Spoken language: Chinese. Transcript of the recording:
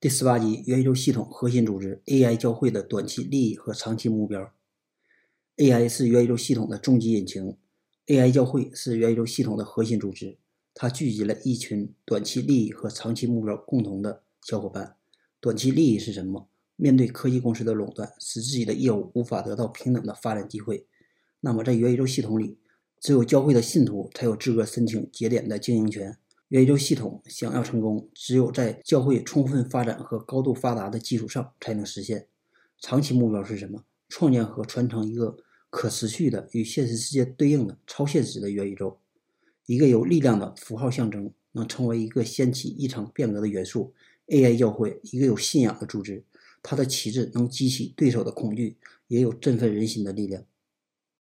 第十八集元宇宙系统核心组织 AI 教会的短期利益和长期目标。AI 是元宇宙系统的终极引擎，AI 教会是元宇宙系统的核心组织，它聚集了一群短期利益和长期目标共同的小伙伴。短期利益是什么？面对科技公司的垄断，使自己的业务无法得到平等的发展机会，那么在元宇宙系统里，只有教会的信徒才有资格申请节点的经营权。元宇宙系统想要成功，只有在教会充分发展和高度发达的基础上才能实现。长期目标是什么？创建和传承一个可持续的、与现实世界对应的超现实的元宇宙，一个有力量的符号象征，能成为一个掀起一场变革的元素。AI 教会，一个有信仰的组织，它的旗帜能激起对手的恐惧，也有振奋人心的力量。